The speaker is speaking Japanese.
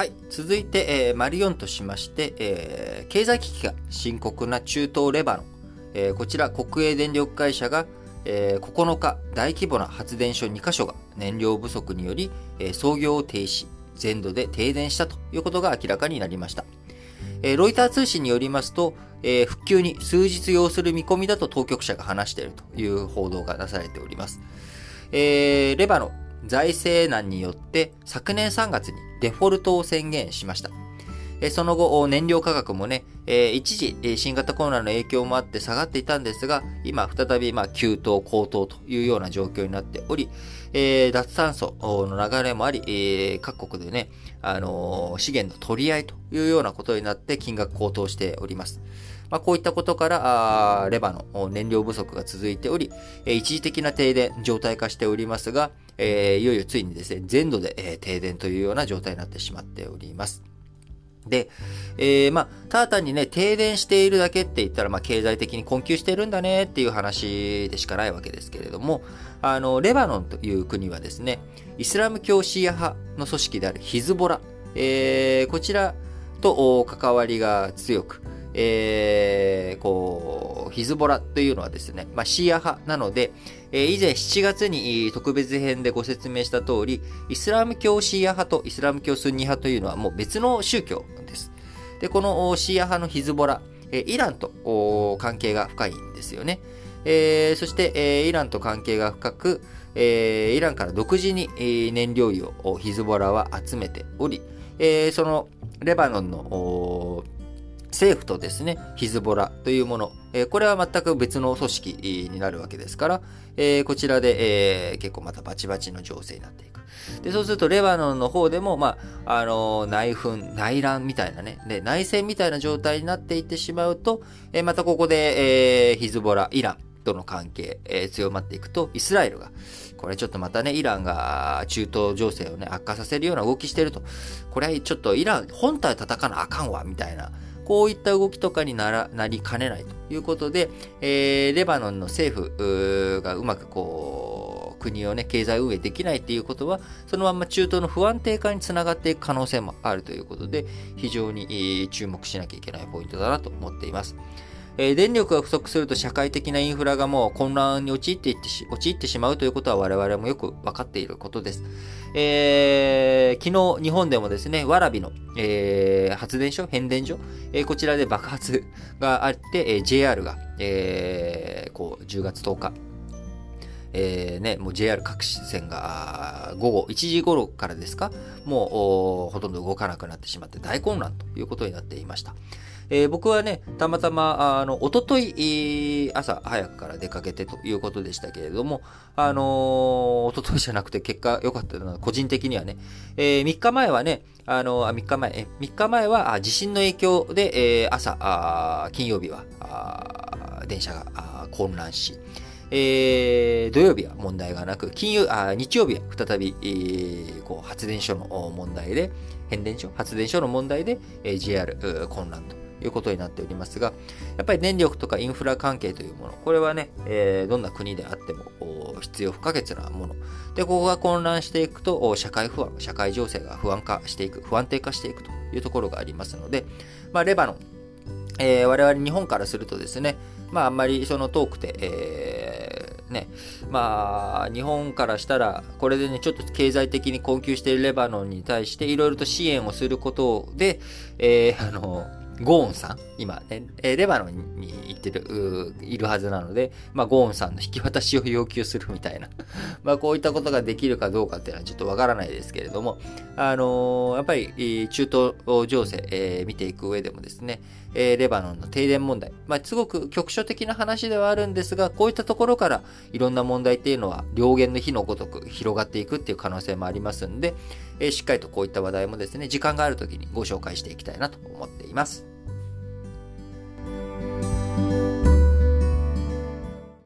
はい。続いて、えー、マリオンとしまして、えー、経済危機が深刻な中東レバノン。えー、こちら、国営電力会社が、えー、9日、大規模な発電所2カ所が燃料不足により、えー、操業を停止、全土で停電したということが明らかになりました。えー、ロイター通信によりますと、えー、復旧に数日要する見込みだと当局者が話しているという報道がなされております。えー、レバノン、財政難によって昨年3月にデフォルトを宣言しました。その後、燃料価格もね、一時、新型コロナの影響もあって下がっていたんですが、今再び、まあ、急騰、高騰というような状況になっており、脱炭素の流れもあり、各国でね、あの資源の取り合いというようなことになって金額高騰しております。まあ、こういったことから、レバノン、燃料不足が続いており、一時的な停電状態化しておりますが、えー、いよいよついにですね、全土で、えー、停電というような状態になってしまっております。で、えー、まあ、ただ単にね、停電しているだけって言ったら、まあ、経済的に困窮しているんだねっていう話でしかないわけですけれども、あの、レバノンという国はですね、イスラム教シーア派の組織であるヒズボラ、えー、こちらと関わりが強く、えー、こう、ヒズボラというのはですね、まあ、シーア派なので、えー、以前7月に特別編でご説明した通り、イスラム教シーア派とイスラム教スンニ派というのはもう別の宗教です。で、このシーア派のヒズボラ、えー、イランと関係が深いんですよね。えー、そして、えー、イランと関係が深く、えー、イランから独自に、燃料油をヒズボラは集めており、えー、そのレバノンの政府とですね、ヒズボラというもの、え、これは全く別の組織になるわけですから、え、こちらで、え、結構またバチバチの情勢になっていく。で、そうするとレバノンの方でも、まあ、あの内紛、内乱みたいなね、で、内戦みたいな状態になっていってしまうと、えまたここで、えヒズボラ、イランとの関係、え強まっていくと、イスラエルが、これちょっとまたね、イランが中東情勢をね、悪化させるような動きしてると。これはちょっとイラン本体叩かなあかんわ、みたいな。こういった動きとかにならなりかねないということで、えー、レバノンの政府がうまくこう、国をね、経済運営できないっていうことは、そのまま中東の不安定化につながっていく可能性もあるということで、非常に注目しなきゃいけないポイントだなと思っています。え、電力が不足すると社会的なインフラがもう混乱に陥っていってし陥ってしまうということは我々もよく分かっていることです。えー、昨日日本でもですね、わらびの、えー、発電所、変電所、えー、こちらで爆発があって、え、JR が、え、こう、10月10日、えー、ね、もう JR 各線が午後1時頃からですか、もうほとんど動かなくなってしまって大混乱ということになっていました。えー、僕はね、たまたま、あの、おととい、朝早くから出かけてということでしたけれども、あのー、おとといじゃなくて結果良かったのは、個人的にはね、えー、3日前はね、あのー、3日前、え3日前は地震の影響で、えー、朝、金曜日は、電車が混乱し、えー、土曜日は問題がなく、金曜、あ日曜日は再び、えー、こう発電所の問題で、変電所、発電所の問題で、えー、JR 混乱ということになっておりますが、やっぱり電力とかインフラ関係というもの、これはね、えー、どんな国であっても必要不可欠なもの。で、ここが混乱していくと、社会不安、社会情勢が不安化していく、不安定化していくというところがありますので、まあ、レバノン、えー、我々日本からするとですね、まあ、あんまりその遠くて、えー、ね、まあ、日本からしたら、これでね、ちょっと経済的に困窮しているレバノンに対して、いろいろと支援をすることで、えー、あの、ゴーンさん、今ね、えレバノンに行ってる、いるはずなので、まあ、ゴーンさんの引き渡しを要求するみたいな。まあ、こういったことができるかどうかっていうのはちょっとわからないですけれども、あのー、やっぱり、中東情勢、えー、見ていく上でもですね、えー、レバノンの停電問題。まあ、すごく局所的な話ではあるんですが、こういったところからいろんな問題っていうのは、両言の火のごとく広がっていくっていう可能性もありますんで、え、しっかりとこういった話題もですね、時間がある時にご紹介していきたいなと思っています。